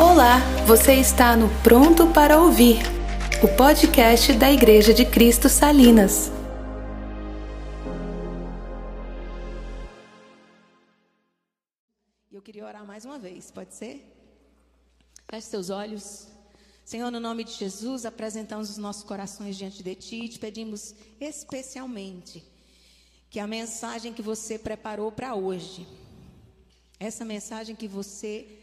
Olá, você está no Pronto para Ouvir, o podcast da Igreja de Cristo Salinas. Eu queria orar mais uma vez, pode ser? Feche seus olhos. Senhor, no nome de Jesus, apresentamos os nossos corações diante de Ti e te pedimos especialmente que a mensagem que você preparou para hoje, essa mensagem que você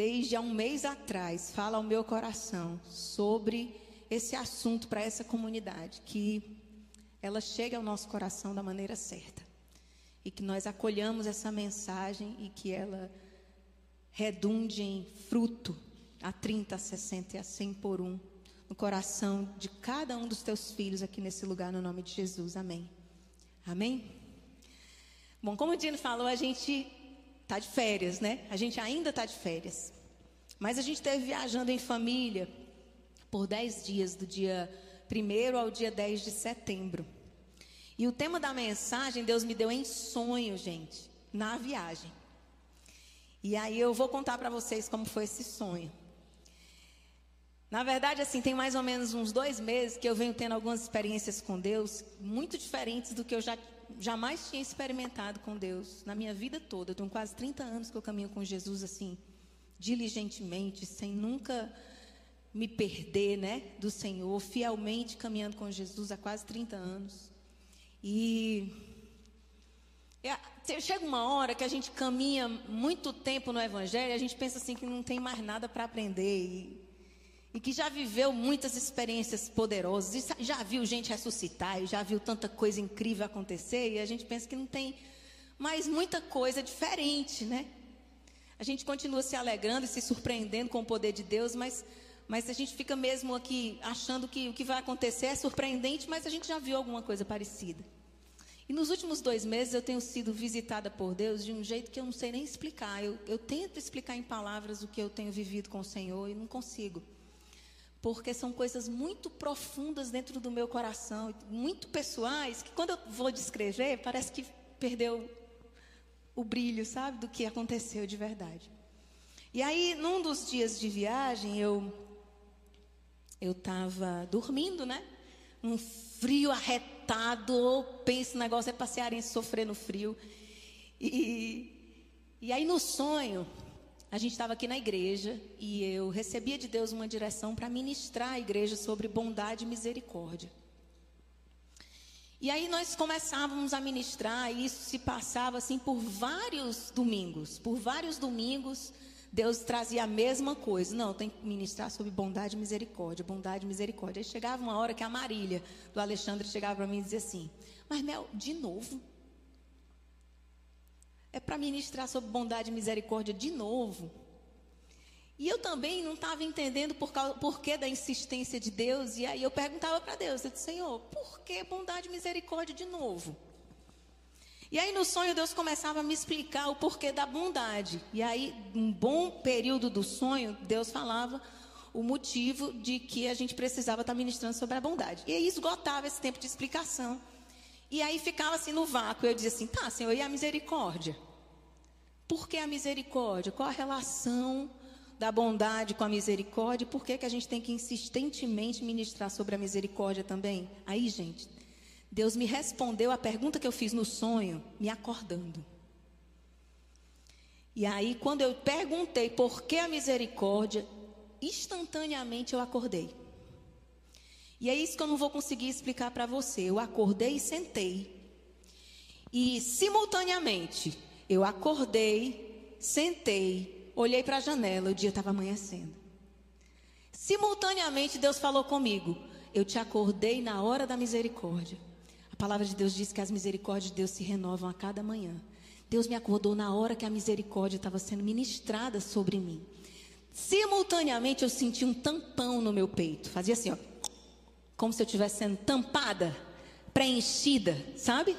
desde há um mês atrás, fala ao meu coração sobre esse assunto para essa comunidade, que ela chegue ao nosso coração da maneira certa. E que nós acolhamos essa mensagem e que ela redunde em fruto a 30, a 60 e a 100 por um no coração de cada um dos teus filhos aqui nesse lugar, no nome de Jesus. Amém. Amém? Bom, como o Dino falou, a gente está de férias, né? A gente ainda está de férias. Mas a gente esteve viajando em família por 10 dias, do dia 1 ao dia 10 de setembro. E o tema da mensagem Deus me deu em sonho, gente, na viagem. E aí eu vou contar para vocês como foi esse sonho. Na verdade, assim, tem mais ou menos uns dois meses que eu venho tendo algumas experiências com Deus muito diferentes do que eu já jamais tinha experimentado com Deus na minha vida toda. Eu tenho quase 30 anos que eu caminho com Jesus assim, diligentemente, sem nunca me perder, né, do Senhor, fielmente caminhando com Jesus há quase 30 anos. E é, chega uma hora que a gente caminha muito tempo no Evangelho e a gente pensa assim que não tem mais nada para aprender. E e que já viveu muitas experiências poderosas, e já viu gente ressuscitar, e já viu tanta coisa incrível acontecer, e a gente pensa que não tem mais muita coisa diferente, né? A gente continua se alegrando e se surpreendendo com o poder de Deus, mas, mas a gente fica mesmo aqui achando que o que vai acontecer é surpreendente, mas a gente já viu alguma coisa parecida. E nos últimos dois meses eu tenho sido visitada por Deus de um jeito que eu não sei nem explicar. Eu, eu tento explicar em palavras o que eu tenho vivido com o Senhor e não consigo porque são coisas muito profundas dentro do meu coração, muito pessoais, que quando eu vou descrever, parece que perdeu o brilho, sabe, do que aconteceu de verdade. E aí, num dos dias de viagem, eu eu estava dormindo, né? Um frio arretado, penso, o negócio é para cearense sofrer no frio. E, e aí, no sonho, a gente estava aqui na igreja e eu recebia de Deus uma direção para ministrar a igreja sobre bondade e misericórdia. E aí nós começávamos a ministrar e isso se passava assim por vários domingos. Por vários domingos, Deus trazia a mesma coisa. Não, tem que ministrar sobre bondade e misericórdia, bondade e misericórdia. Aí chegava uma hora que a Marília, do Alexandre, chegava para mim e dizia assim: Mas Mel, de novo? é para ministrar sobre bondade e misericórdia de novo. E eu também não estava entendendo por porquê da insistência de Deus. E aí eu perguntava para Deus, eu disse, Senhor, por que bondade e misericórdia de novo? E aí no sonho Deus começava a me explicar o porquê da bondade. E aí, um bom período do sonho, Deus falava o motivo de que a gente precisava estar tá ministrando sobre a bondade. E aí esgotava esse tempo de explicação. E aí ficava assim no vácuo. Eu dizia assim: tá, Senhor, e a misericórdia? Por que a misericórdia? Qual a relação da bondade com a misericórdia? Por que, que a gente tem que insistentemente ministrar sobre a misericórdia também? Aí, gente, Deus me respondeu a pergunta que eu fiz no sonho, me acordando. E aí, quando eu perguntei por que a misericórdia, instantaneamente eu acordei. E é isso que eu não vou conseguir explicar para você. Eu acordei e sentei. E simultaneamente, eu acordei, sentei, olhei para a janela, o dia estava amanhecendo. Simultaneamente, Deus falou comigo: Eu te acordei na hora da misericórdia. A palavra de Deus diz que as misericórdias de Deus se renovam a cada manhã. Deus me acordou na hora que a misericórdia estava sendo ministrada sobre mim. Simultaneamente, eu senti um tampão no meu peito. Fazia assim, ó como se eu estivesse sendo tampada, preenchida, sabe?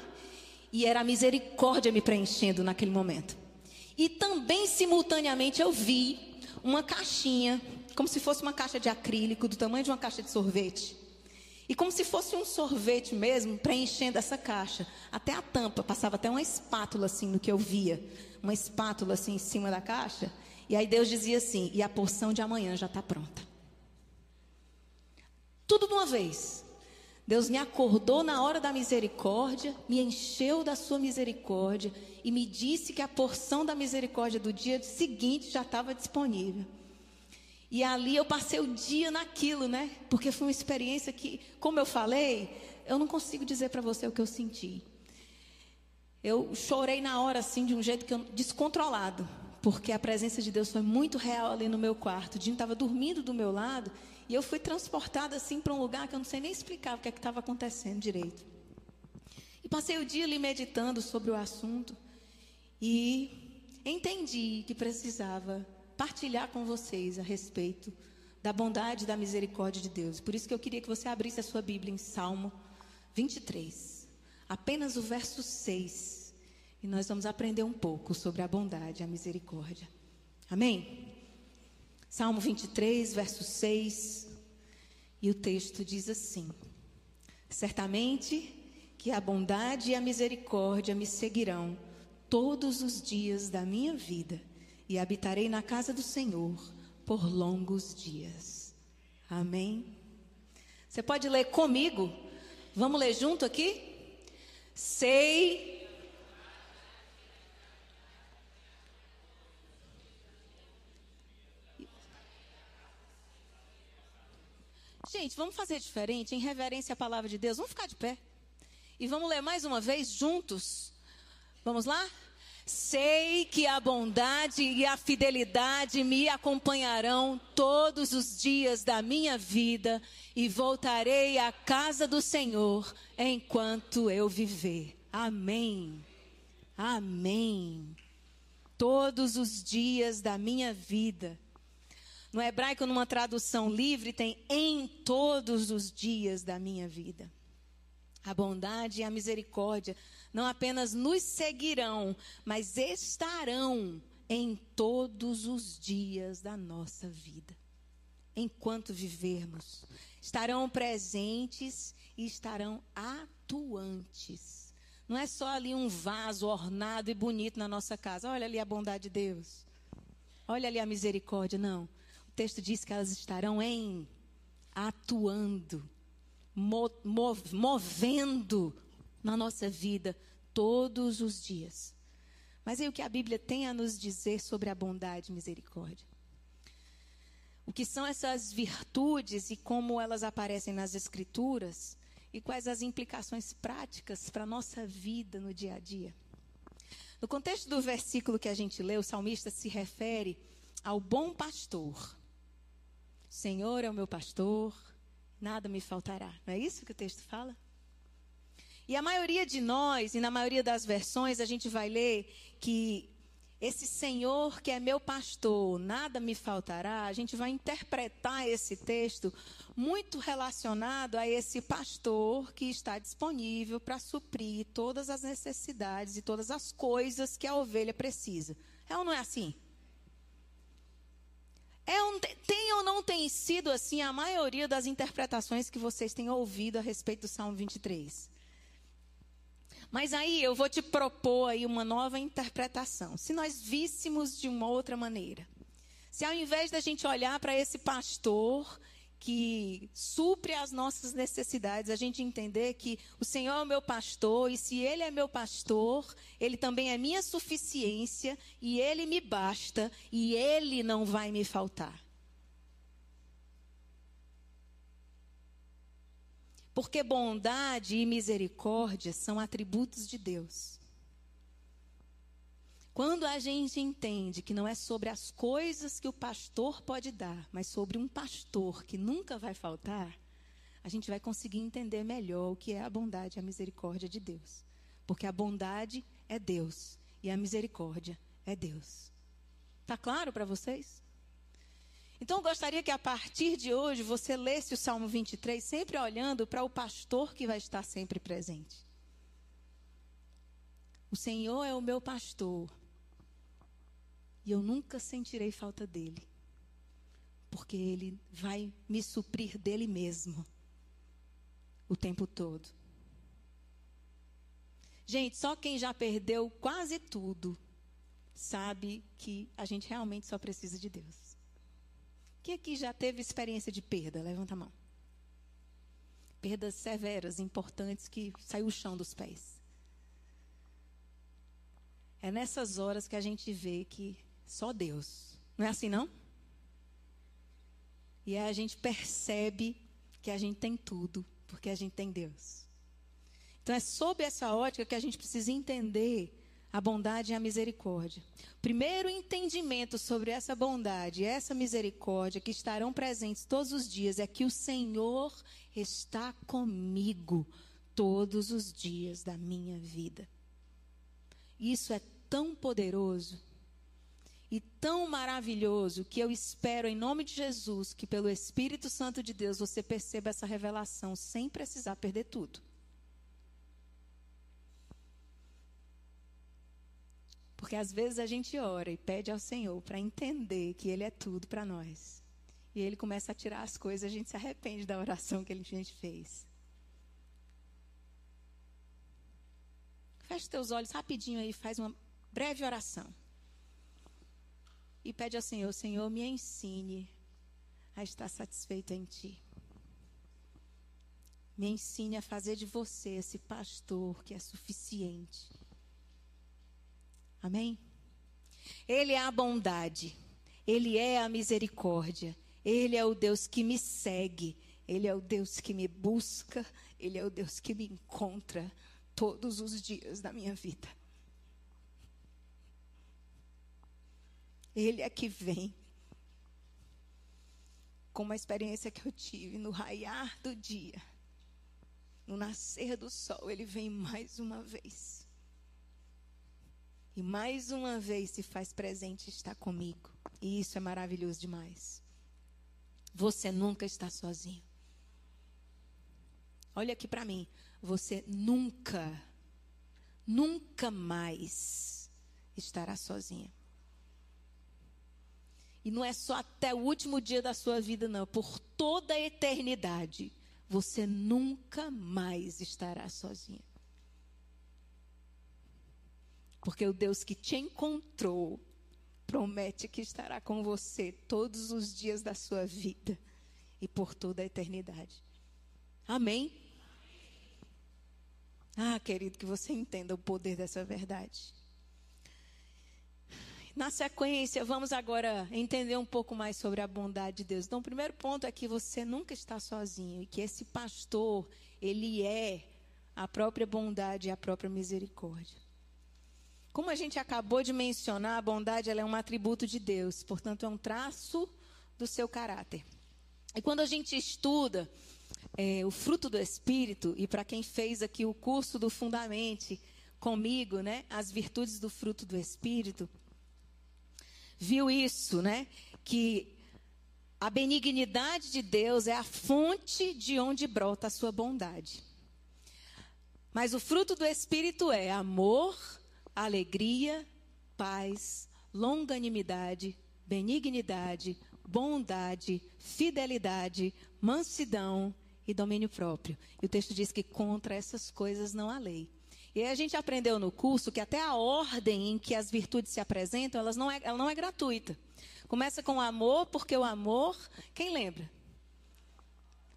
E era a misericórdia me preenchendo naquele momento. E também, simultaneamente, eu vi uma caixinha, como se fosse uma caixa de acrílico, do tamanho de uma caixa de sorvete. E como se fosse um sorvete mesmo, preenchendo essa caixa. Até a tampa, passava até uma espátula assim no que eu via. Uma espátula assim em cima da caixa. E aí Deus dizia assim: e a porção de amanhã já está pronta. Tudo de uma vez. Deus me acordou na hora da misericórdia, me encheu da sua misericórdia e me disse que a porção da misericórdia do dia seguinte já estava disponível. E ali eu passei o dia naquilo, né? Porque foi uma experiência que, como eu falei, eu não consigo dizer para você o que eu senti. Eu chorei na hora, assim, de um jeito que eu, descontrolado, porque a presença de Deus foi muito real ali no meu quarto. O Dinho estava dormindo do meu lado e eu fui transportada assim para um lugar que eu não sei nem explicar o que é estava acontecendo direito. E passei o dia ali meditando sobre o assunto e entendi que precisava partilhar com vocês a respeito da bondade e da misericórdia de Deus. Por isso que eu queria que você abrisse a sua Bíblia em Salmo 23, apenas o verso 6. E nós vamos aprender um pouco sobre a bondade e a misericórdia. Amém? Salmo 23, verso 6. E o texto diz assim: Certamente que a bondade e a misericórdia me seguirão todos os dias da minha vida e habitarei na casa do Senhor por longos dias. Amém? Você pode ler comigo? Vamos ler junto aqui? Sei. Gente, vamos fazer diferente, em reverência à palavra de Deus. Vamos ficar de pé. E vamos ler mais uma vez juntos. Vamos lá? Sei que a bondade e a fidelidade me acompanharão todos os dias da minha vida e voltarei à casa do Senhor enquanto eu viver. Amém. Amém. Todos os dias da minha vida. No hebraico, numa tradução livre, tem em todos os dias da minha vida. A bondade e a misericórdia não apenas nos seguirão, mas estarão em todos os dias da nossa vida. Enquanto vivermos, estarão presentes e estarão atuantes. Não é só ali um vaso ornado e bonito na nossa casa. Olha ali a bondade de Deus. Olha ali a misericórdia. Não. Texto diz que elas estarão em atuando, movendo na nossa vida todos os dias. Mas aí o que a Bíblia tem a nos dizer sobre a bondade e misericórdia? O que são essas virtudes e como elas aparecem nas Escrituras e quais as implicações práticas para a nossa vida no dia a dia? No contexto do versículo que a gente leu, o salmista se refere ao bom pastor. Senhor é o meu pastor, nada me faltará. Não é isso que o texto fala? E a maioria de nós, e na maioria das versões, a gente vai ler que esse Senhor que é meu pastor, nada me faltará. A gente vai interpretar esse texto muito relacionado a esse pastor que está disponível para suprir todas as necessidades e todas as coisas que a ovelha precisa. É ou não é assim? É um, tem ou não tem sido assim a maioria das interpretações que vocês têm ouvido a respeito do Salmo 23? Mas aí eu vou te propor aí uma nova interpretação. Se nós víssemos de uma outra maneira. Se ao invés da gente olhar para esse pastor que supre as nossas necessidades, a gente entender que o Senhor é o meu pastor e se Ele é meu pastor, Ele também é minha suficiência e Ele me basta e Ele não vai me faltar. Porque bondade e misericórdia são atributos de Deus. Quando a gente entende que não é sobre as coisas que o pastor pode dar, mas sobre um pastor que nunca vai faltar, a gente vai conseguir entender melhor o que é a bondade e a misericórdia de Deus. Porque a bondade é Deus e a misericórdia é Deus. Tá claro para vocês? Então, eu gostaria que a partir de hoje você lesse o Salmo 23, sempre olhando para o pastor que vai estar sempre presente. O Senhor é o meu pastor, e eu nunca sentirei falta dele, porque ele vai me suprir dele mesmo. o tempo todo. Gente, só quem já perdeu quase tudo sabe que a gente realmente só precisa de Deus. Quem aqui já teve experiência de perda? Levanta a mão. Perdas severas, importantes, que saiu o chão dos pés. É nessas horas que a gente vê que só Deus. Não é assim, não? E aí a gente percebe que a gente tem tudo, porque a gente tem Deus. Então é sob essa ótica que a gente precisa entender a bondade e a misericórdia. Primeiro entendimento sobre essa bondade e essa misericórdia que estarão presentes todos os dias é que o Senhor está comigo todos os dias da minha vida. Isso é tão poderoso e tão maravilhoso que eu espero, em nome de Jesus, que pelo Espírito Santo de Deus você perceba essa revelação sem precisar perder tudo. Porque às vezes a gente ora e pede ao Senhor para entender que Ele é tudo para nós. E Ele começa a tirar as coisas, a gente se arrepende da oração que a gente fez. Feche teus olhos rapidinho aí, faz uma breve oração e pede ao Senhor: Senhor, me ensine a estar satisfeito em Ti. Me ensine a fazer de você esse pastor que é suficiente. Amém? Ele é a bondade, Ele é a misericórdia, Ele é o Deus que me segue, Ele é o Deus que me busca, Ele é o Deus que me encontra todos os dias da minha vida. Ele é que vem. Com uma experiência que eu tive no raiar do dia, no nascer do sol, ele vem mais uma vez. E mais uma vez se faz presente e está comigo. E isso é maravilhoso demais. Você nunca está sozinho. Olha aqui para mim. Você nunca, nunca mais estará sozinha. E não é só até o último dia da sua vida, não. Por toda a eternidade, você nunca mais estará sozinha. Porque o Deus que te encontrou promete que estará com você todos os dias da sua vida e por toda a eternidade. Amém? Ah, querido, que você entenda o poder dessa verdade. Na sequência, vamos agora entender um pouco mais sobre a bondade de Deus. Então, o primeiro ponto é que você nunca está sozinho e que esse pastor, ele é a própria bondade e a própria misericórdia. Como a gente acabou de mencionar, a bondade é um atributo de Deus, portanto, é um traço do seu caráter. E quando a gente estuda é, o fruto do Espírito, e para quem fez aqui o curso do Fundamente comigo, né, as virtudes do fruto do Espírito, viu isso, né? Que a benignidade de Deus é a fonte de onde brota a sua bondade. Mas o fruto do Espírito é amor, alegria, paz, longanimidade, benignidade, bondade, fidelidade, mansidão e domínio próprio. E o texto diz que contra essas coisas não há lei. E aí a gente aprendeu no curso que até a ordem em que as virtudes se apresentam, elas não é, ela não é gratuita. Começa com o amor, porque o amor, quem lembra?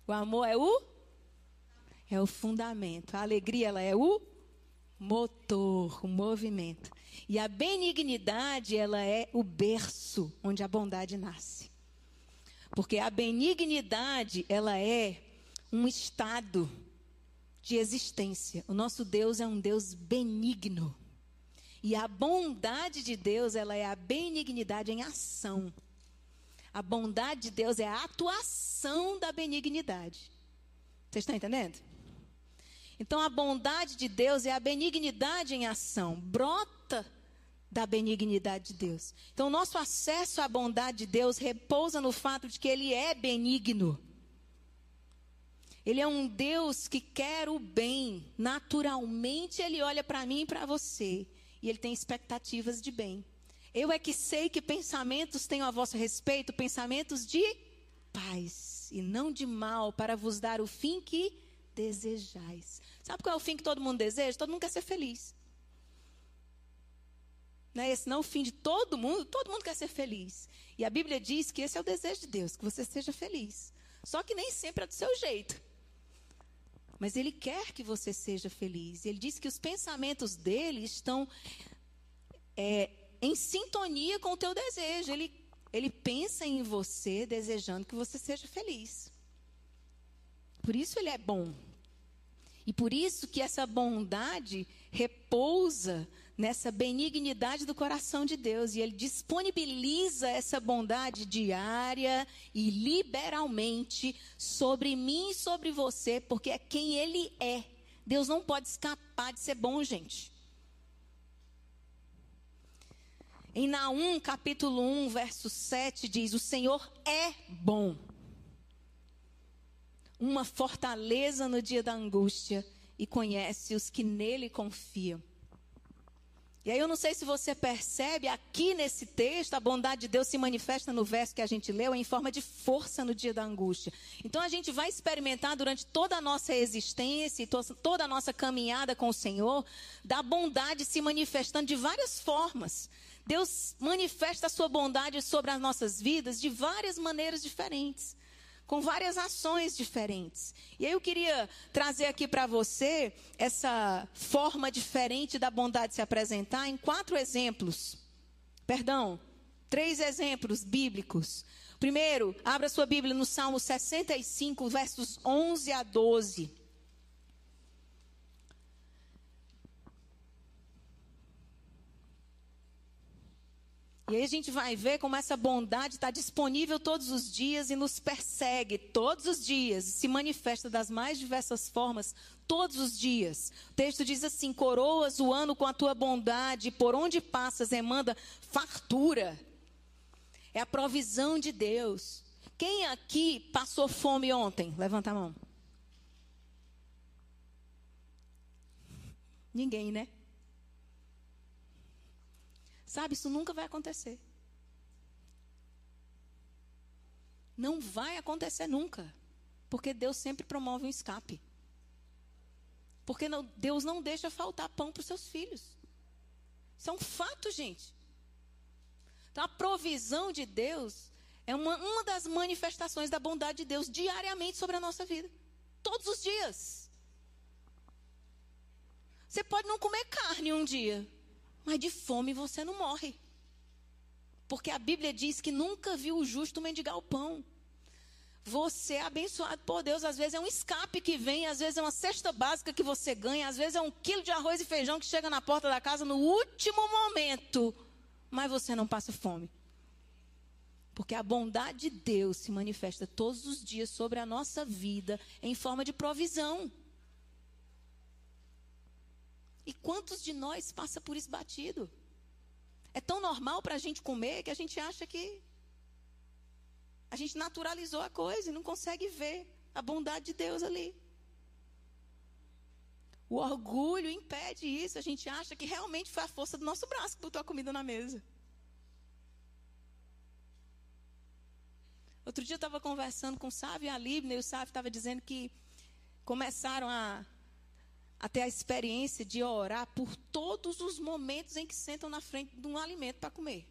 O amor é o é o fundamento. A alegria ela é o motor, o movimento. E a benignidade ela é o berço onde a bondade nasce. Porque a benignidade ela é um estado de existência. O nosso Deus é um Deus benigno. E a bondade de Deus, ela é a benignidade em ação. A bondade de Deus é a atuação da benignidade. Vocês estão entendendo? Então, a bondade de Deus é a benignidade em ação. Brota da benignidade de Deus. Então, o nosso acesso à bondade de Deus repousa no fato de que Ele é benigno. Ele é um Deus que quer o bem. Naturalmente, ele olha para mim e para você. E ele tem expectativas de bem. Eu é que sei que pensamentos tenho a vosso respeito, pensamentos de paz e não de mal, para vos dar o fim que desejais. Sabe qual é o fim que todo mundo deseja? Todo mundo quer ser feliz. Não é esse não o fim de todo mundo? Todo mundo quer ser feliz. E a Bíblia diz que esse é o desejo de Deus, que você seja feliz. Só que nem sempre é do seu jeito. Mas Ele quer que você seja feliz. Ele diz que os pensamentos dele estão é, em sintonia com o teu desejo. Ele, ele pensa em você, desejando que você seja feliz. Por isso Ele é bom. E por isso que essa bondade repousa nessa benignidade do coração de Deus. E Ele disponibiliza essa bondade diária e liberalmente sobre mim e sobre você, porque é quem Ele é. Deus não pode escapar de ser bom, gente. Em Naum, capítulo 1, verso 7, diz: O Senhor é bom. Uma fortaleza no dia da angústia e conhece os que nele confiam. E aí eu não sei se você percebe, aqui nesse texto, a bondade de Deus se manifesta no verso que a gente leu em forma de força no dia da angústia. Então a gente vai experimentar durante toda a nossa existência e toda a nossa caminhada com o Senhor, da bondade se manifestando de várias formas. Deus manifesta a sua bondade sobre as nossas vidas de várias maneiras diferentes com várias ações diferentes. E aí eu queria trazer aqui para você essa forma diferente da bondade se apresentar em quatro exemplos. Perdão, três exemplos bíblicos. Primeiro, abra sua Bíblia no Salmo 65, versos 11 a 12. E aí a gente vai ver como essa bondade está disponível todos os dias e nos persegue todos os dias, e se manifesta das mais diversas formas todos os dias. O texto diz assim: coroas o ano com a tua bondade, por onde passas emanda fartura. É a provisão de Deus. Quem aqui passou fome ontem? Levanta a mão. Ninguém, né? Sabe, isso nunca vai acontecer. Não vai acontecer nunca. Porque Deus sempre promove um escape. Porque não, Deus não deixa faltar pão para os seus filhos. Isso é um fato, gente. Então, a provisão de Deus é uma, uma das manifestações da bondade de Deus diariamente sobre a nossa vida. Todos os dias. Você pode não comer carne um dia, mas de fome você não morre. Porque a Bíblia diz que nunca viu o justo mendigar o pão. Você é abençoado por Deus. Às vezes é um escape que vem, às vezes é uma cesta básica que você ganha, às vezes é um quilo de arroz e feijão que chega na porta da casa no último momento. Mas você não passa fome. Porque a bondade de Deus se manifesta todos os dias sobre a nossa vida em forma de provisão. E quantos de nós passa por isso batido? É tão normal para a gente comer que a gente acha que a gente naturalizou a coisa e não consegue ver a bondade de Deus ali. O orgulho impede isso. A gente acha que realmente foi a força do nosso braço que botou a comida na mesa. Outro dia eu estava conversando com o Sávio e a Libna, e o Sávio estava dizendo que começaram a a ter a experiência de orar por todos os momentos em que sentam na frente de um alimento para comer.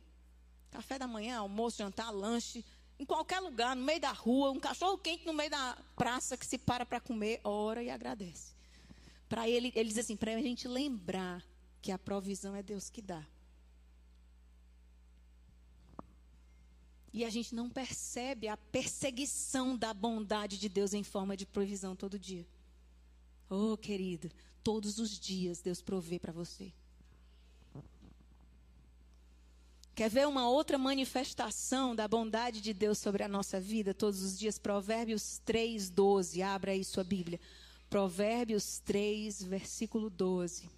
Café da manhã, almoço, jantar, lanche, em qualquer lugar, no meio da rua, um cachorro quente no meio da praça que se para para comer, ora e agradece. Para ele, ele diz assim, para a gente lembrar que a provisão é Deus que dá. E a gente não percebe a perseguição da bondade de Deus em forma de provisão todo dia. Oh, querido, todos os dias Deus provê para você. Quer ver uma outra manifestação da bondade de Deus sobre a nossa vida todos os dias? Provérbios 3, 12. Abra aí sua Bíblia. Provérbios 3, versículo 12.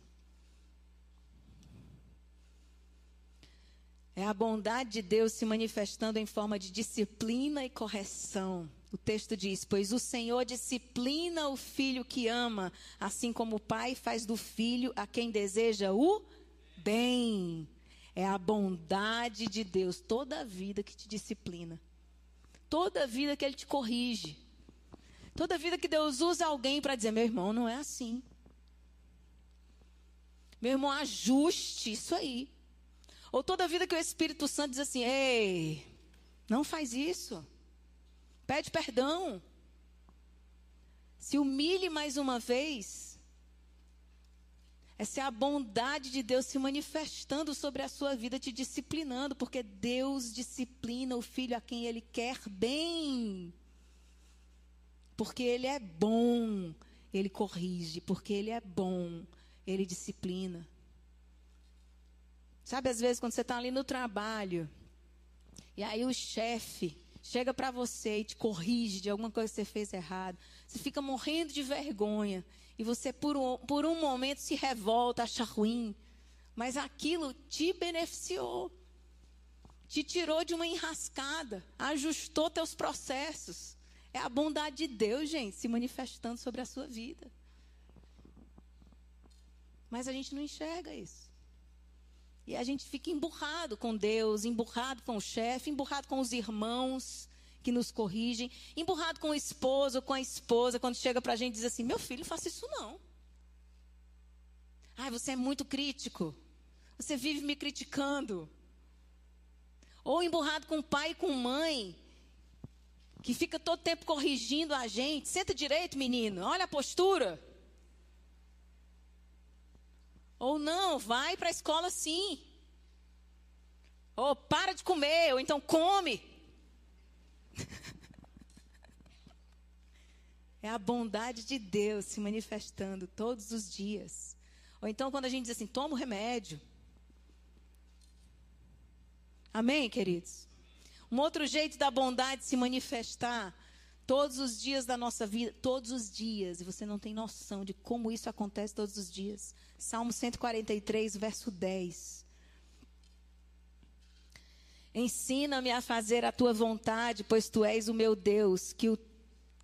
É a bondade de Deus se manifestando em forma de disciplina e correção. O texto diz: Pois o Senhor disciplina o filho que ama, assim como o pai faz do filho a quem deseja o bem. É a bondade de Deus toda a vida que te disciplina, toda a vida que Ele te corrige. Toda vida que Deus usa alguém para dizer, meu irmão, não é assim. Meu irmão, ajuste isso aí. Ou toda vida que o Espírito Santo diz assim: ei, não faz isso. Pede perdão. Se humilhe mais uma vez. Essa é a bondade de Deus se manifestando sobre a sua vida, te disciplinando, porque Deus disciplina o filho a quem ele quer bem. Porque ele é bom, ele corrige, porque ele é bom, ele disciplina. Sabe, às vezes, quando você está ali no trabalho, e aí o chefe chega para você e te corrige de alguma coisa que você fez errado, você fica morrendo de vergonha, e você, por um, por um momento, se revolta, acha ruim, mas aquilo te beneficiou, te tirou de uma enrascada, ajustou teus processos. É a bondade de Deus, gente, se manifestando sobre a sua vida. Mas a gente não enxerga isso. E a gente fica emburrado com Deus, emburrado com o chefe, emburrado com os irmãos que nos corrigem, emburrado com o esposo, com a esposa, quando chega para a gente e diz assim: meu filho, faça isso não. Ai, você é muito crítico. Você vive me criticando. Ou emburrado com o pai e com mãe, que fica todo tempo corrigindo a gente. Senta direito, menino. Olha a postura. Ou não, vai para a escola sim. Ou para de comer, ou então come. é a bondade de Deus se manifestando todos os dias. Ou então quando a gente diz assim, toma o remédio. Amém, queridos? Um outro jeito da bondade se manifestar todos os dias da nossa vida, todos os dias, e você não tem noção de como isso acontece todos os dias. Salmo 143, verso 10. Ensina-me a fazer a tua vontade, pois tu és o meu Deus, que o,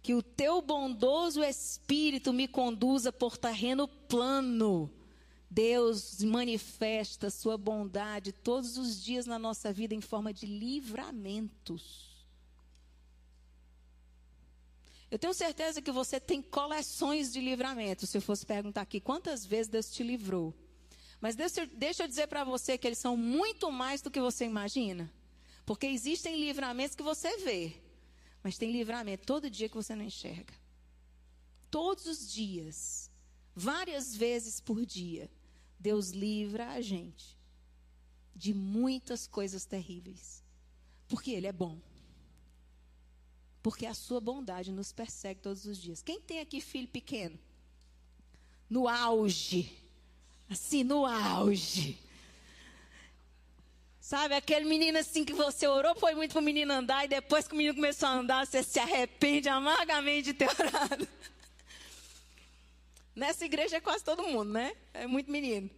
que o teu bondoso espírito me conduza por terreno plano. Deus manifesta sua bondade todos os dias na nossa vida em forma de livramentos. Eu tenho certeza que você tem coleções de livramentos. Se eu fosse perguntar aqui quantas vezes Deus te livrou. Mas deixa, deixa eu dizer para você que eles são muito mais do que você imagina. Porque existem livramentos que você vê. Mas tem livramento todo dia que você não enxerga. Todos os dias. Várias vezes por dia. Deus livra a gente de muitas coisas terríveis. Porque Ele é bom. Porque a sua bondade nos persegue todos os dias. Quem tem aqui filho pequeno? No auge. Assim, no auge. Sabe, aquele menino assim que você orou, foi muito para o menino andar, e depois que o menino começou a andar, você se arrepende amargamente de ter orado. Nessa igreja é quase todo mundo, né? É muito menino.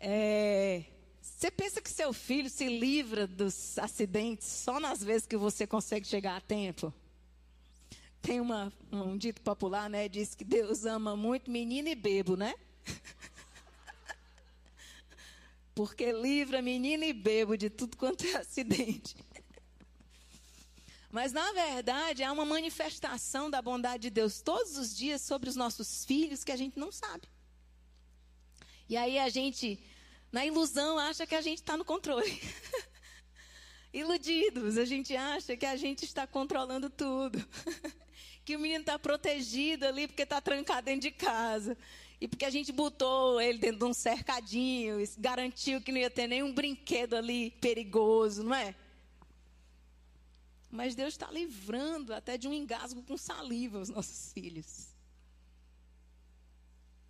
É, você pensa que seu filho se livra dos acidentes só nas vezes que você consegue chegar a tempo? Tem uma, um dito popular, né? Diz que Deus ama muito menino e bebo, né? Porque livra menino e bebo de tudo quanto é acidente. Mas, na verdade, há uma manifestação da bondade de Deus todos os dias sobre os nossos filhos que a gente não sabe. E aí a gente na ilusão, acha que a gente está no controle. Iludidos, a gente acha que a gente está controlando tudo. que o menino está protegido ali porque está trancado dentro de casa. E porque a gente botou ele dentro de um cercadinho, garantiu que não ia ter nenhum brinquedo ali perigoso, não é? Mas Deus está livrando até de um engasgo com saliva os nossos filhos.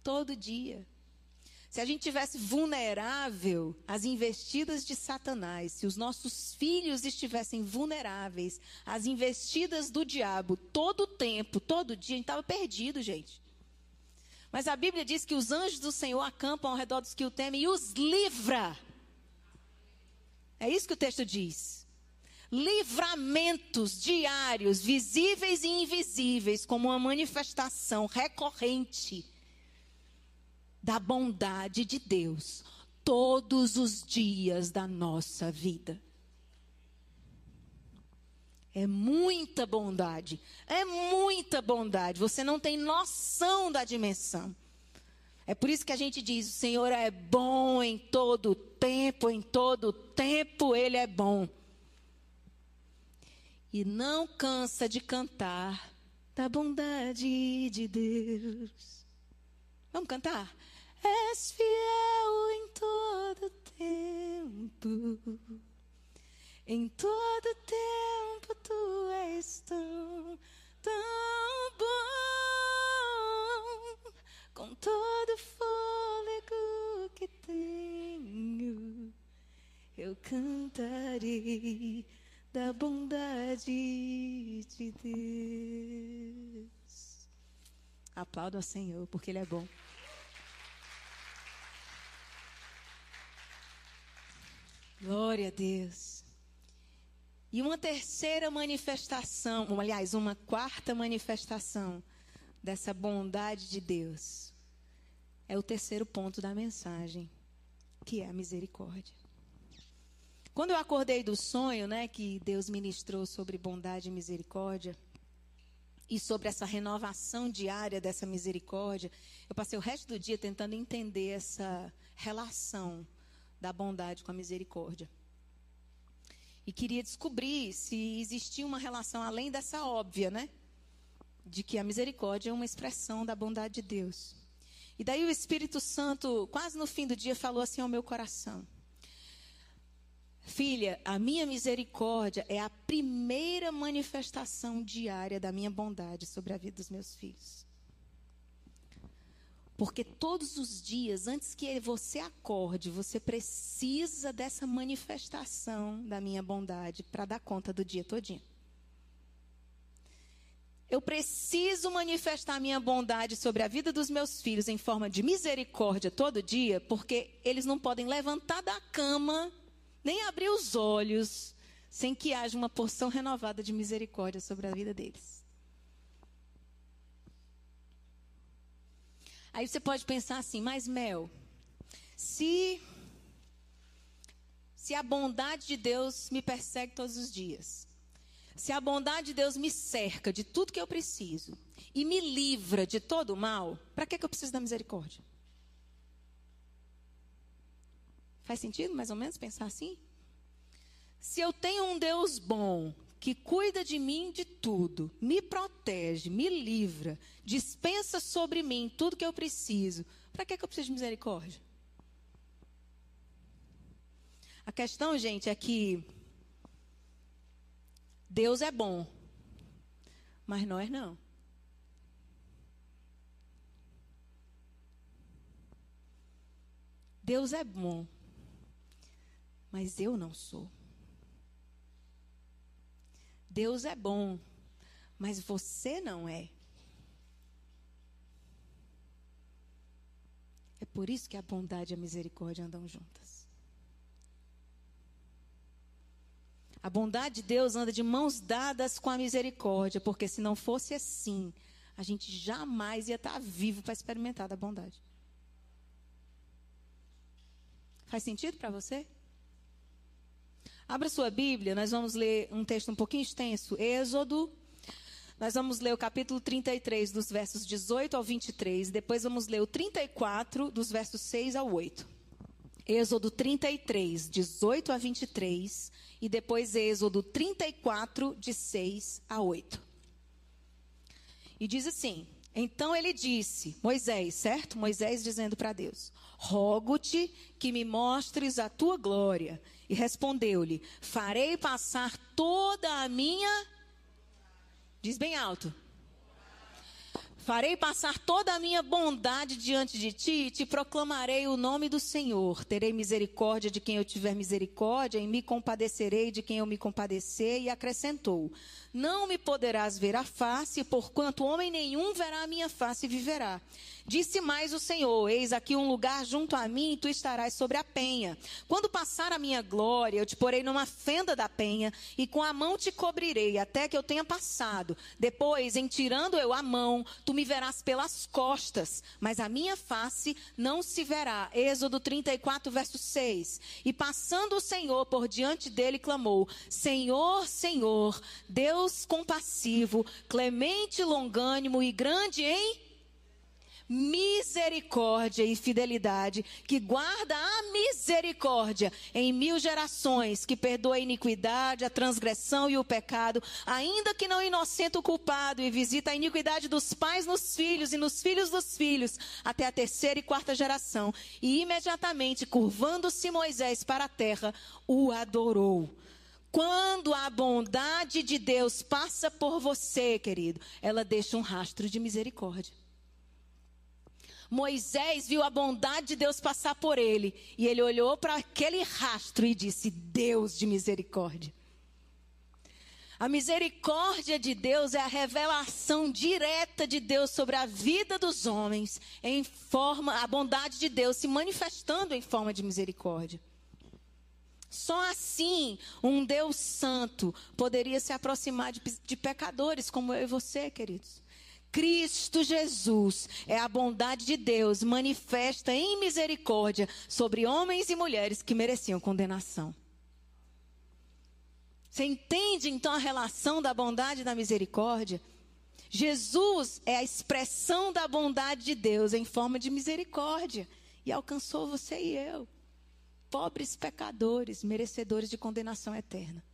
Todo dia. Se a gente tivesse vulnerável às investidas de Satanás, se os nossos filhos estivessem vulneráveis às investidas do diabo todo o tempo, todo dia, a gente estava perdido, gente. Mas a Bíblia diz que os anjos do Senhor acampam ao redor dos que o temem e os livra. É isso que o texto diz. Livramentos diários, visíveis e invisíveis, como uma manifestação recorrente da bondade de Deus todos os dias da nossa vida. É muita bondade. É muita bondade. Você não tem noção da dimensão. É por isso que a gente diz: o Senhor é bom em todo tempo, em todo tempo Ele é bom. E não cansa de cantar da bondade de Deus. Vamos cantar? És fiel em todo tempo. Em todo tempo tu és tão, tão bom. Com todo fôlego que tenho, eu cantarei da bondade de Deus. Aplaudo ao Senhor, porque Ele é bom. Glória a Deus. E uma terceira manifestação, aliás, uma quarta manifestação dessa bondade de Deus é o terceiro ponto da mensagem, que é a misericórdia. Quando eu acordei do sonho, né, que Deus ministrou sobre bondade e misericórdia, e sobre essa renovação diária dessa misericórdia, eu passei o resto do dia tentando entender essa relação da bondade com a misericórdia. E queria descobrir se existia uma relação além dessa óbvia, né? De que a misericórdia é uma expressão da bondade de Deus. E daí o Espírito Santo, quase no fim do dia, falou assim ao meu coração: Filha, a minha misericórdia é a primeira manifestação diária da minha bondade sobre a vida dos meus filhos. Porque todos os dias, antes que você acorde, você precisa dessa manifestação da minha bondade para dar conta do dia todinho. Eu preciso manifestar a minha bondade sobre a vida dos meus filhos em forma de misericórdia todo dia, porque eles não podem levantar da cama nem abrir os olhos sem que haja uma porção renovada de misericórdia sobre a vida deles. Aí você pode pensar assim, mas Mel, se se a bondade de Deus me persegue todos os dias, se a bondade de Deus me cerca de tudo que eu preciso e me livra de todo o mal, para que, que eu preciso da misericórdia? Faz sentido, mais ou menos, pensar assim? Se eu tenho um Deus bom, que cuida de mim de tudo, me protege, me livra, dispensa sobre mim tudo que eu preciso, para que, que eu preciso de misericórdia? A questão, gente, é que Deus é bom, mas nós não. Deus é bom, mas eu não sou. Deus é bom, mas você não é. É por isso que a bondade e a misericórdia andam juntas. A bondade de Deus anda de mãos dadas com a misericórdia, porque se não fosse assim, a gente jamais ia estar vivo para experimentar da bondade. Faz sentido para você? Abra sua Bíblia, nós vamos ler um texto um pouquinho extenso, Êxodo. Nós vamos ler o capítulo 33, dos versos 18 ao 23. Depois vamos ler o 34, dos versos 6 ao 8. Êxodo 33, 18 a 23. E depois Êxodo 34, de 6 a 8. E diz assim: Então ele disse, Moisés, certo? Moisés dizendo para Deus: Rogo-te que me mostres a tua glória. E respondeu-lhe: Farei passar toda a minha. Diz bem alto. Farei passar toda a minha bondade diante de ti e te proclamarei o nome do Senhor. Terei misericórdia de quem eu tiver misericórdia e me compadecerei de quem eu me compadecer. E acrescentou: Não me poderás ver a face, porquanto homem nenhum verá a minha face e viverá. Disse mais o Senhor: Eis aqui um lugar junto a mim, e tu estarás sobre a penha. Quando passar a minha glória, eu te porei numa fenda da penha, e com a mão te cobrirei, até que eu tenha passado. Depois, em tirando eu a mão, tu me verás pelas costas, mas a minha face não se verá. Êxodo 34, verso 6. E passando o Senhor por diante dele, clamou: Senhor, Senhor, Deus compassivo, clemente, longânimo e grande em misericórdia e fidelidade, que guarda a misericórdia em mil gerações, que perdoa a iniquidade, a transgressão e o pecado, ainda que não inocente o culpado, e visita a iniquidade dos pais nos filhos e nos filhos dos filhos, até a terceira e quarta geração. E imediatamente, curvando-se Moisés para a terra, o adorou. Quando a bondade de Deus passa por você, querido, ela deixa um rastro de misericórdia. Moisés viu a bondade de Deus passar por ele. E ele olhou para aquele rastro e disse: Deus de misericórdia. A misericórdia de Deus é a revelação direta de Deus sobre a vida dos homens, em forma, a bondade de Deus se manifestando em forma de misericórdia. Só assim um Deus santo poderia se aproximar de, de pecadores como eu e você, queridos. Cristo Jesus é a bondade de Deus manifesta em misericórdia sobre homens e mulheres que mereciam condenação. Você entende então a relação da bondade e da misericórdia? Jesus é a expressão da bondade de Deus em forma de misericórdia e alcançou você e eu, pobres pecadores, merecedores de condenação eterna.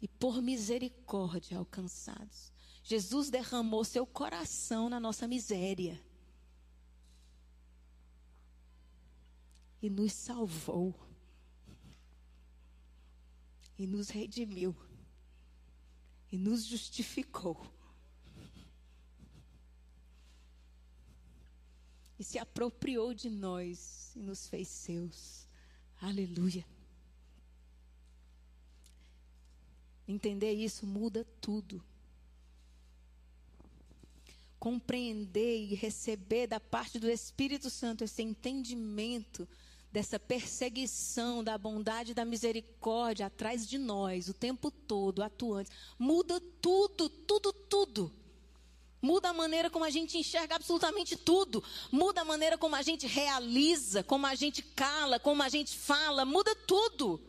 E por misericórdia alcançados. Jesus derramou seu coração na nossa miséria. E nos salvou. E nos redimiu. E nos justificou. E se apropriou de nós e nos fez seus. Aleluia. Entender isso muda tudo compreender e receber da parte do Espírito Santo esse entendimento dessa perseguição da bondade e da misericórdia atrás de nós o tempo todo, atuante, muda tudo, tudo, tudo. Muda a maneira como a gente enxerga absolutamente tudo. Muda a maneira como a gente realiza, como a gente cala, como a gente fala, muda tudo.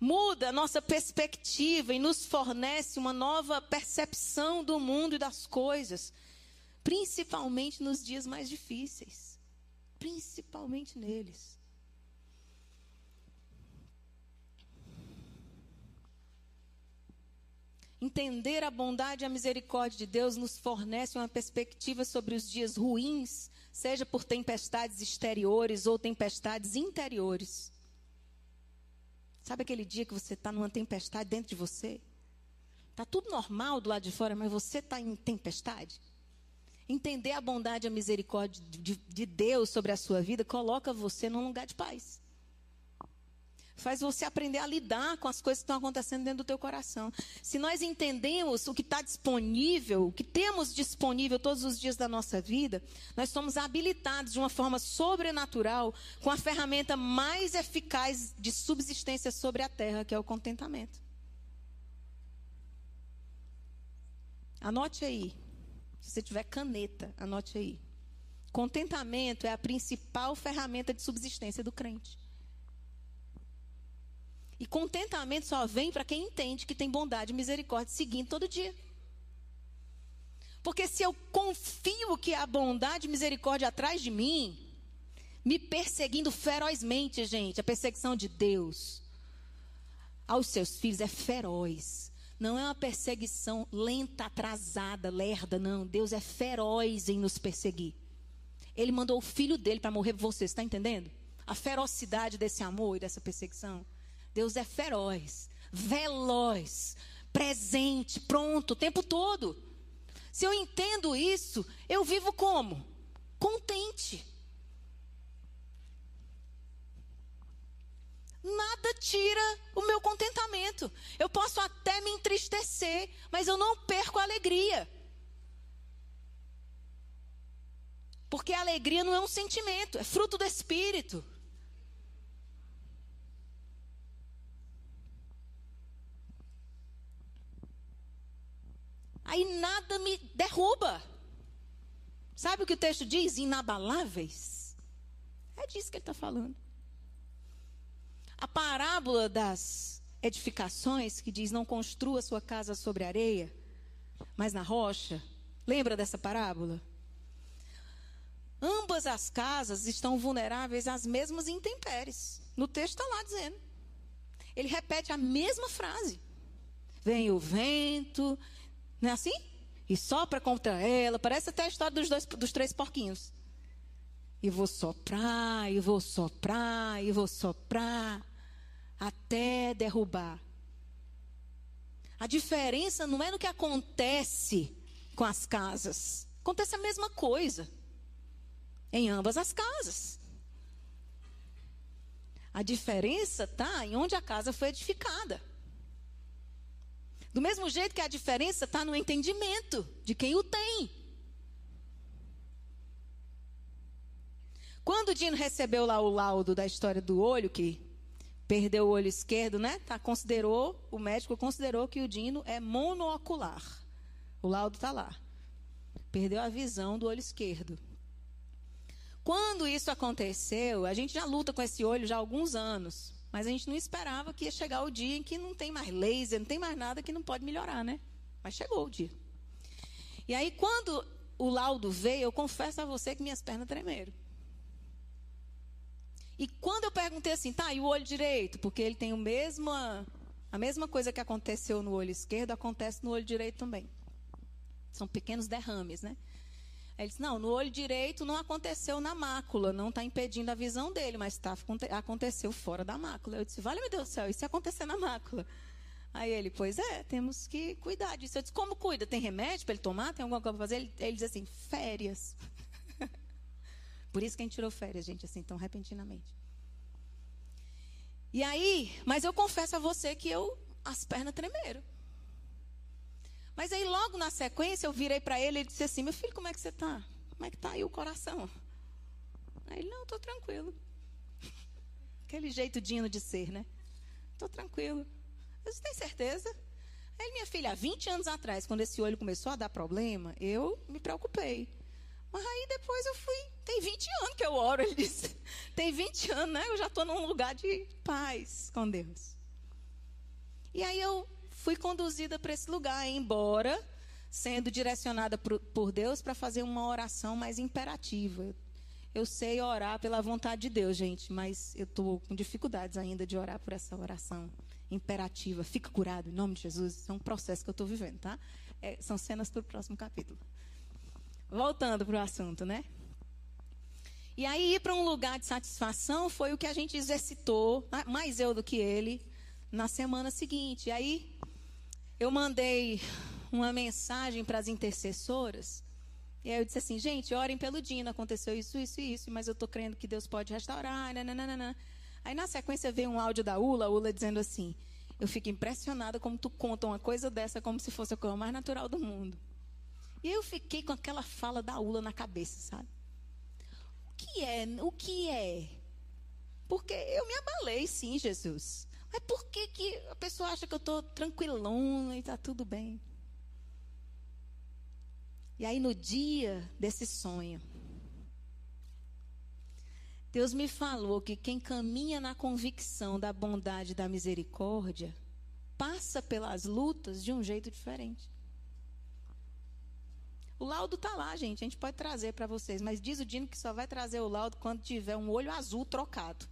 Muda a nossa perspectiva e nos fornece uma nova percepção do mundo e das coisas, principalmente nos dias mais difíceis, principalmente neles. Entender a bondade e a misericórdia de Deus nos fornece uma perspectiva sobre os dias ruins, seja por tempestades exteriores ou tempestades interiores. Sabe aquele dia que você está numa tempestade dentro de você? Está tudo normal do lado de fora, mas você está em tempestade? Entender a bondade e a misericórdia de, de Deus sobre a sua vida coloca você num lugar de paz faz você aprender a lidar com as coisas que estão acontecendo dentro do teu coração. Se nós entendemos o que está disponível, o que temos disponível todos os dias da nossa vida, nós somos habilitados de uma forma sobrenatural com a ferramenta mais eficaz de subsistência sobre a terra, que é o contentamento. Anote aí. Se você tiver caneta, anote aí. Contentamento é a principal ferramenta de subsistência do crente. E contentamento só vem para quem entende que tem bondade e misericórdia seguindo todo dia. Porque se eu confio que a bondade e misericórdia atrás de mim, me perseguindo ferozmente, gente, a perseguição de Deus aos seus filhos é feroz. Não é uma perseguição lenta, atrasada, lerda, não. Deus é feroz em nos perseguir. Ele mandou o filho dele para morrer por você, está entendendo? A ferocidade desse amor e dessa perseguição. Deus é feroz, veloz, presente, pronto o tempo todo. Se eu entendo isso, eu vivo como? Contente. Nada tira o meu contentamento. Eu posso até me entristecer, mas eu não perco a alegria. Porque a alegria não é um sentimento, é fruto do espírito. Aí nada me derruba. Sabe o que o texto diz? Inabaláveis. É disso que ele está falando. A parábola das edificações, que diz: Não construa sua casa sobre areia, mas na rocha. Lembra dessa parábola? Ambas as casas estão vulneráveis às mesmas intempéries. No texto está lá dizendo. Ele repete a mesma frase. Vem o vento, não é assim? E sopra contra ela. Parece até a história dos, dois, dos três porquinhos. E vou soprar, e vou soprar, e vou soprar, até derrubar. A diferença não é no que acontece com as casas. Acontece a mesma coisa em ambas as casas. A diferença está em onde a casa foi edificada. Do mesmo jeito que a diferença está no entendimento de quem o tem. Quando o Dino recebeu lá o laudo da história do olho, que perdeu o olho esquerdo, né? Tá, considerou, o médico considerou que o Dino é monoocular. O laudo está lá. Perdeu a visão do olho esquerdo. Quando isso aconteceu, a gente já luta com esse olho já há alguns anos. Mas a gente não esperava que ia chegar o dia em que não tem mais laser, não tem mais nada que não pode melhorar, né? Mas chegou o dia. E aí, quando o laudo veio, eu confesso a você que minhas pernas tremeram. E quando eu perguntei assim, tá, e o olho direito? Porque ele tem o mesmo, a mesma coisa que aconteceu no olho esquerdo, acontece no olho direito também. São pequenos derrames, né? Ele disse: Não, no olho direito não aconteceu na mácula, não está impedindo a visão dele, mas tá, aconteceu fora da mácula. Eu disse: Vale, meu Deus do céu, isso acontecer na mácula. Aí ele: Pois é, temos que cuidar disso. Eu disse: Como cuida? Tem remédio para ele tomar? Tem alguma coisa para fazer? Ele, ele diz assim: Férias. Por isso que a gente tirou férias, gente, assim, tão repentinamente. E aí, mas eu confesso a você que eu, as pernas tremeram. Mas aí logo na sequência eu virei para ele e disse assim: "Meu filho, como é que você está? Como é que está aí o coração?" Aí ele: "Não, estou tranquilo." Aquele jeito dino de ser, né? Estou tranquilo. Disse: "Tem certeza?" Aí minha filha, há 20 anos atrás, quando esse olho começou a dar problema, eu me preocupei. Mas aí depois eu fui. Tem 20 anos que eu oro, ele disse. Tem 20 anos, né? Eu já estou num lugar de paz com Deus. E aí eu fui conduzida para esse lugar, embora sendo direcionada por, Deus para fazer uma oração mais imperativa. Eu sei orar pela vontade de Deus, gente, mas eu estou com dificuldades ainda de orar por essa oração imperativa. Fica curado, em nome de Jesus. Isso é um processo que eu estou vivendo, tá? É, são cenas para o próximo capítulo. Voltando para o assunto, né? E aí, ir para um lugar de satisfação foi o que a gente exercitou, mais eu do que ele, na semana seguinte. E aí, eu mandei uma mensagem para as intercessoras. E aí eu disse assim, gente, orem pelo Dino, aconteceu isso, isso e isso, mas eu estou crendo que Deus pode restaurar. Nananana. Aí na sequência veio um áudio da Ula, Ula dizendo assim, eu fico impressionada como tu conta uma coisa dessa como se fosse a coisa mais natural do mundo. E eu fiquei com aquela fala da Ula na cabeça, sabe? O que é? O que é? Porque eu me abalei, sim, Jesus. Mas por que, que a pessoa acha que eu estou tranquilona e está tudo bem? E aí, no dia desse sonho, Deus me falou que quem caminha na convicção da bondade e da misericórdia passa pelas lutas de um jeito diferente. O laudo está lá, gente. A gente pode trazer para vocês. Mas diz o Dino que só vai trazer o laudo quando tiver um olho azul trocado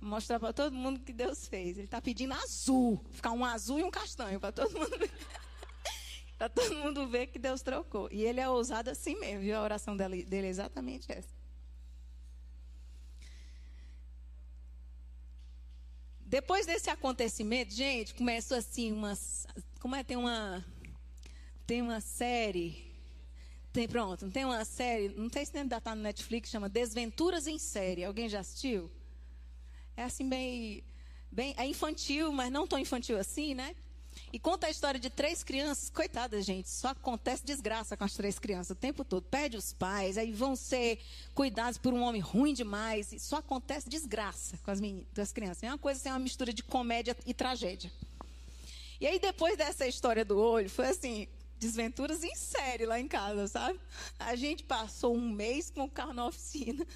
mostrar para todo mundo que Deus fez. Ele está pedindo azul, ficar um azul e um castanho para todo mundo ver. para todo mundo ver que Deus trocou. E ele é ousado assim mesmo, viu? A oração dele, dele é exatamente essa. Depois desse acontecimento, gente, começou assim umas, como é tem uma tem uma série tem, pronto, tem uma série, não sei se ainda está no Netflix, chama Desventuras em Série. Alguém já assistiu? É assim bem, bem, é infantil, mas não tão infantil assim, né? E conta a história de três crianças, coitadas, gente, só acontece desgraça com as três crianças o tempo todo. Perde os pais, aí vão ser cuidados por um homem ruim demais, só acontece desgraça com as, meninas, as crianças. É uma coisa assim, é uma mistura de comédia e tragédia. E aí, depois dessa história do olho, foi assim, desventuras em série lá em casa, sabe? A gente passou um mês com o carro na oficina.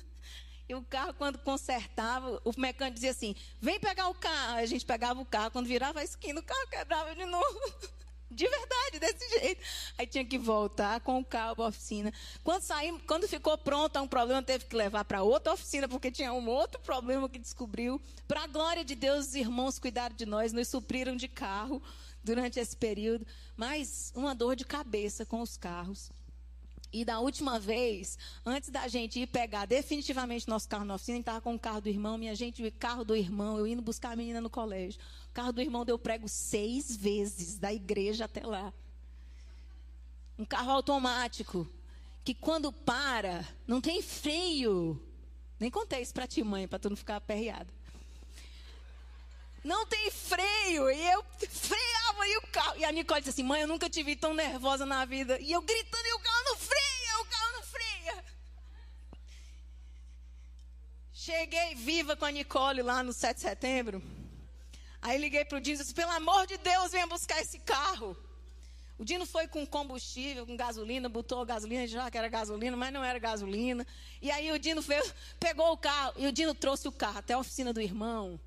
E o carro, quando consertava, o mecânico dizia assim: vem pegar o carro. A gente pegava o carro, quando virava a esquina, o carro quebrava de novo. De verdade, desse jeito. Aí tinha que voltar com o carro para a oficina. Quando saímos, quando ficou pronto um problema, teve que levar para outra oficina, porque tinha um outro problema que descobriu. Para a glória de Deus, os irmãos cuidaram de nós, nos supriram de carro durante esse período. Mas uma dor de cabeça com os carros. E da última vez, antes da gente ir pegar definitivamente nosso carro na oficina, a gente estava com o carro do irmão, minha gente, o carro do irmão, eu indo buscar a menina no colégio. O carro do irmão deu prego seis vezes, da igreja até lá. Um carro automático, que quando para, não tem freio. Nem contei isso para ti, mãe, para tu não ficar aperreada. Não tem freio. E eu freava e o carro. E a Nicole disse assim: mãe, eu nunca te vi tão nervosa na vida. E eu gritando e o carro não freia, o carro não freia. Cheguei viva com a Nicole lá no 7 de setembro. Aí liguei para o Dino e disse: pelo amor de Deus, venha buscar esse carro. O Dino foi com combustível, com gasolina, botou gasolina, já que era gasolina, mas não era gasolina. E aí o Dino fez, pegou o carro e o Dino trouxe o carro até a oficina do irmão.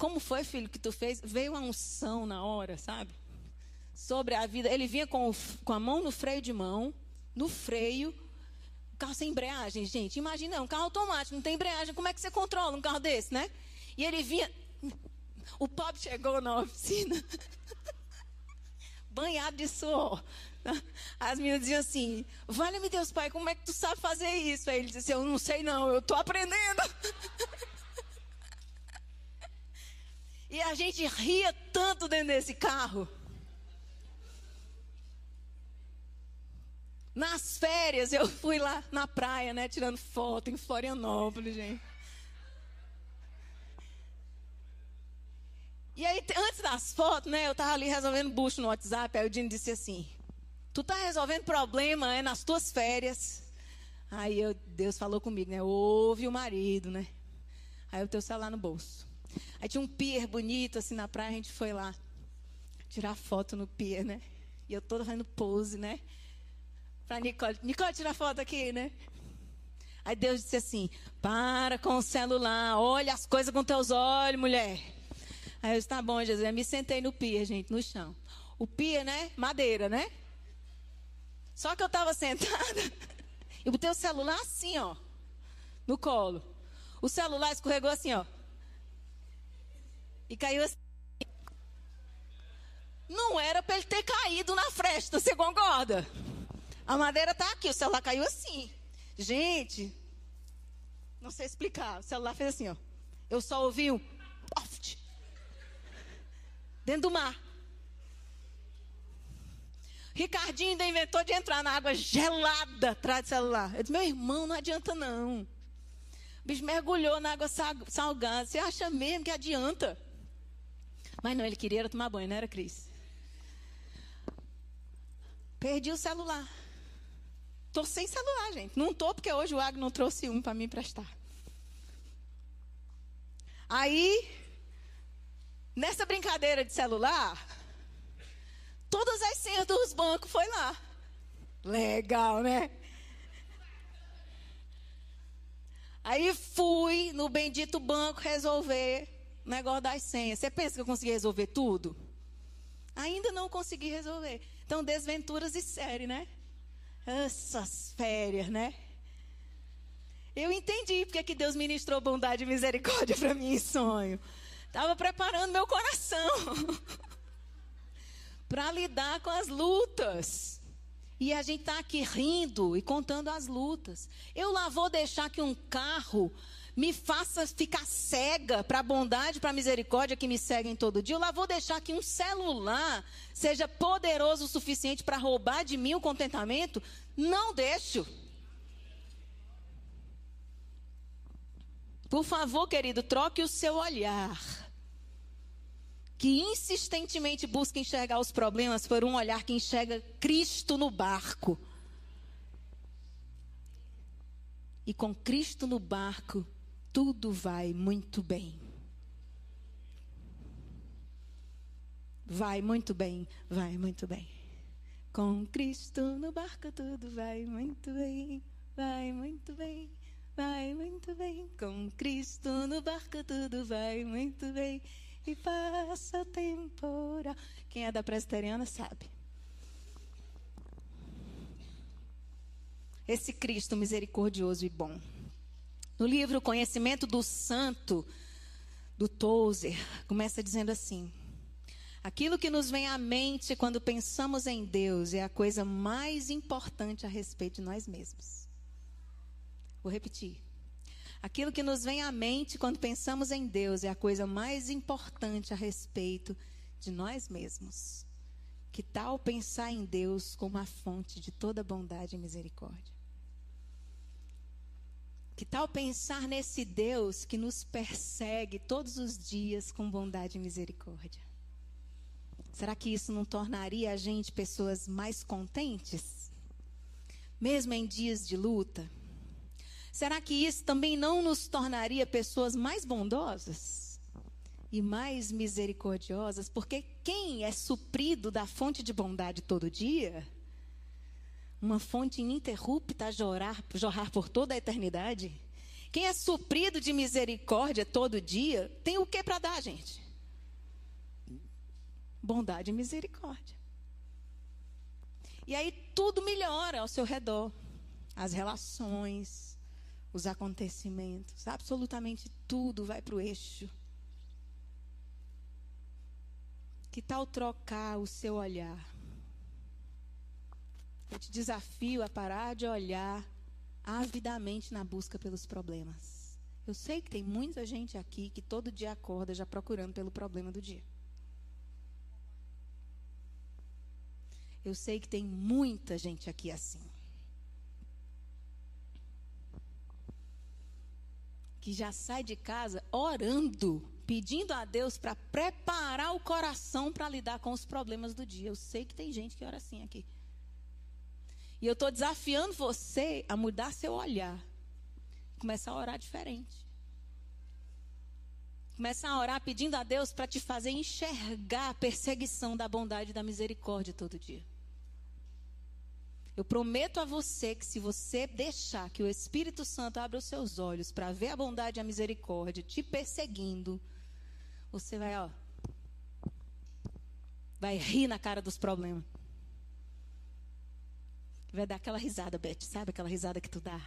Como foi, filho, que tu fez? Veio uma unção na hora, sabe? Sobre a vida. Ele vinha com, o, com a mão no freio de mão, no freio, carro sem embreagem, gente. Imagina, um carro automático, não tem embreagem. Como é que você controla um carro desse, né? E ele vinha. O pobre chegou na oficina, banhado de suor. As meninas diziam assim: Vale-me Deus, pai, como é que tu sabe fazer isso? Aí ele disse: Eu não sei, não, eu estou aprendendo. E a gente ria tanto dentro desse carro. Nas férias, eu fui lá na praia, né, tirando foto em Florianópolis, gente. E aí, antes das fotos, né, eu tava ali resolvendo bucho no WhatsApp, aí o Dino disse assim: Tu tá resolvendo problema é, nas tuas férias. Aí eu, Deus falou comigo, né? Ouve o marido, né? Aí o teu celular no bolso. Aí tinha um pier bonito assim na praia, a gente foi lá tirar foto no pier, né? E eu toda fazendo pose, né? Pra Nicole. Nicole, tira foto aqui, né? Aí Deus disse assim: para com o celular, olha as coisas com teus olhos, mulher. Aí eu disse: tá bom, Jesus. Eu me sentei no pier, gente, no chão. O pier, né? Madeira, né? Só que eu estava sentada e botei o celular assim, ó, no colo. O celular escorregou assim, ó. E caiu assim. Não era para ele ter caído na fresta, você concorda? A madeira está aqui, o celular caiu assim. Gente, não sei explicar. O celular fez assim, ó. Eu só ouvi um poft dentro do mar. Ricardinho ainda inventou de entrar na água gelada atrás do celular. Eu disse, meu irmão, não adianta não. O bicho mergulhou na água salgada. Você acha mesmo que adianta? Mas não, ele queria tomar banho, não era, Cris? Perdi o celular. Tô sem celular, gente. Não tô porque hoje o Agno trouxe um para me emprestar. Aí, nessa brincadeira de celular, todas as senhas dos bancos foi lá. Legal, né? Aí fui no bendito banco resolver negócio das senhas. Você pensa que eu consegui resolver tudo? Ainda não consegui resolver. Então, desventuras e série, né? Essas férias, né? Eu entendi porque que Deus ministrou bondade e misericórdia para mim em sonho. Estava preparando meu coração para lidar com as lutas. E a gente está aqui rindo e contando as lutas. Eu lá vou deixar que um carro me faça ficar cega para a bondade, para a misericórdia que me seguem todo dia. Eu lá vou deixar que um celular seja poderoso o suficiente para roubar de mim o contentamento? Não deixo. Por favor, querido, troque o seu olhar. Que insistentemente busca enxergar os problemas por um olhar que enxerga Cristo no barco. E com Cristo no barco, tudo vai muito bem. vai muito bem, vai muito bem. Com Cristo no barco tudo vai muito bem, vai muito bem, vai muito bem. Com Cristo no barco tudo vai muito bem e passa o temporal. Quem é da presbiteriana sabe. Esse Cristo misericordioso e bom. No livro Conhecimento do Santo, do Tozer, começa dizendo assim: Aquilo que nos vem à mente quando pensamos em Deus é a coisa mais importante a respeito de nós mesmos. Vou repetir. Aquilo que nos vem à mente quando pensamos em Deus é a coisa mais importante a respeito de nós mesmos. Que tal pensar em Deus como a fonte de toda bondade e misericórdia? Que tal pensar nesse Deus que nos persegue todos os dias com bondade e misericórdia? Será que isso não tornaria a gente pessoas mais contentes? Mesmo em dias de luta? Será que isso também não nos tornaria pessoas mais bondosas e mais misericordiosas? Porque quem é suprido da fonte de bondade todo dia, uma fonte ininterrupta a jorrar, jorrar por toda a eternidade, quem é suprido de misericórdia todo dia, tem o que para dar, gente? bondade e misericórdia. E aí tudo melhora ao seu redor. As relações, os acontecimentos, absolutamente tudo vai para o eixo. Que tal trocar o seu olhar? Eu te desafio a parar de olhar avidamente na busca pelos problemas. Eu sei que tem muita gente aqui que todo dia acorda já procurando pelo problema do dia. Eu sei que tem muita gente aqui assim. Que já sai de casa orando, pedindo a Deus para preparar o coração para lidar com os problemas do dia. Eu sei que tem gente que ora assim aqui. E eu estou desafiando você a mudar seu olhar. Começar a orar diferente. Começar a orar pedindo a Deus para te fazer enxergar a perseguição da bondade e da misericórdia todo dia. Eu prometo a você que se você deixar que o Espírito Santo abra os seus olhos para ver a bondade e a misericórdia te perseguindo, você vai, ó, vai rir na cara dos problemas. Vai dar aquela risada, Beth, sabe aquela risada que tu dá?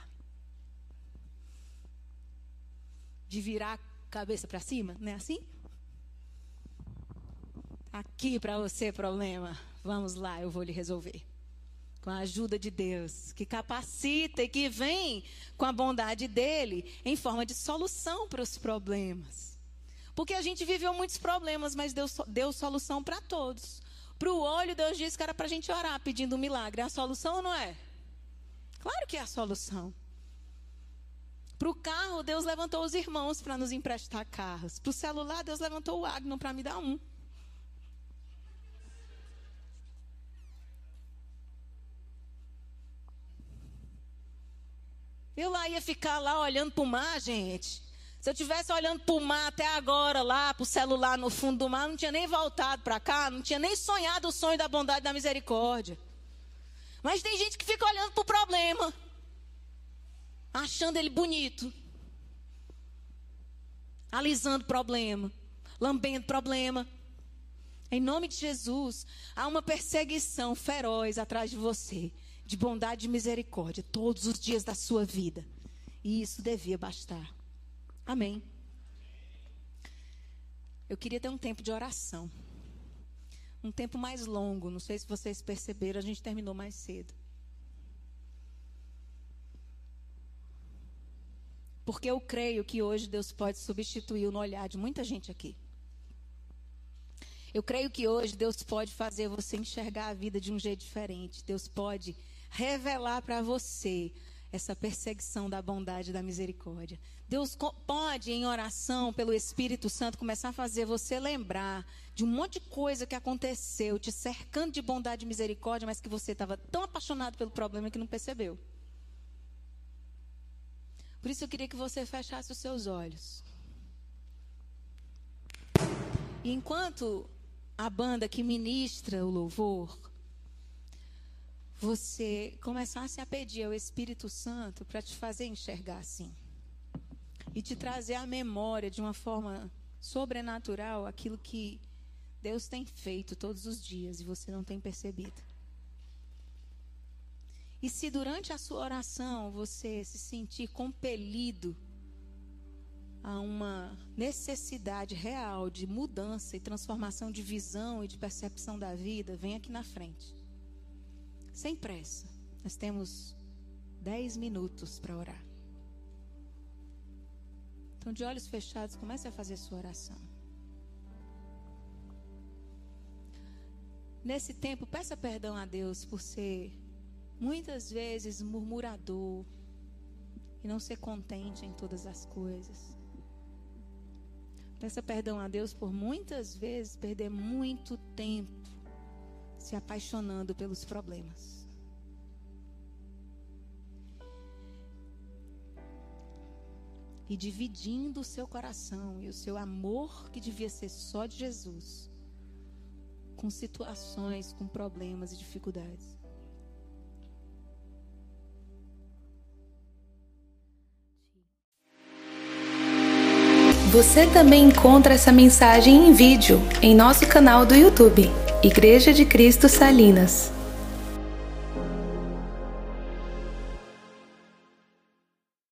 De virar a cabeça para cima, não é assim? Aqui para você problema. Vamos lá, eu vou lhe resolver com a ajuda de Deus, que capacita e que vem com a bondade dele em forma de solução para os problemas. Porque a gente viveu muitos problemas, mas Deus deu solução para todos. Para o olho, Deus disse que era para a gente orar pedindo um milagre. É a solução ou não é? Claro que é a solução. Para o carro, Deus levantou os irmãos para nos emprestar carros. Para o celular, Deus levantou o Agno para me dar um. Eu lá ia ficar lá olhando para o mar, gente. Se eu tivesse olhando para o mar até agora, lá para o celular no fundo do mar, não tinha nem voltado para cá, não tinha nem sonhado o sonho da bondade e da misericórdia. Mas tem gente que fica olhando para o problema, achando ele bonito, alisando problema, lambendo problema. Em nome de Jesus, há uma perseguição feroz atrás de você de bondade e misericórdia todos os dias da sua vida. E isso devia bastar. Amém. Eu queria ter um tempo de oração. Um tempo mais longo. Não sei se vocês perceberam, a gente terminou mais cedo. Porque eu creio que hoje Deus pode substituir no olhar de muita gente aqui. Eu creio que hoje Deus pode fazer você enxergar a vida de um jeito diferente. Deus pode revelar para você essa perseguição da bondade e da misericórdia. Deus pode, em oração pelo Espírito Santo, começar a fazer você lembrar de um monte de coisa que aconteceu, te cercando de bondade e misericórdia, mas que você estava tão apaixonado pelo problema que não percebeu. Por isso eu queria que você fechasse os seus olhos. E enquanto a banda que ministra o louvor, você começasse a pedir ao Espírito Santo para te fazer enxergar assim. E te trazer à memória de uma forma sobrenatural aquilo que Deus tem feito todos os dias e você não tem percebido. E se durante a sua oração você se sentir compelido a uma necessidade real de mudança e transformação de visão e de percepção da vida, vem aqui na frente. Sem pressa. Nós temos dez minutos para orar. Então, de olhos fechados, comece a fazer sua oração. Nesse tempo, peça perdão a Deus por ser muitas vezes murmurador e não ser contente em todas as coisas. Peça perdão a Deus por muitas vezes perder muito tempo se apaixonando pelos problemas. E dividindo o seu coração e o seu amor, que devia ser só de Jesus, com situações, com problemas e dificuldades. Você também encontra essa mensagem em vídeo em nosso canal do YouTube, Igreja de Cristo Salinas.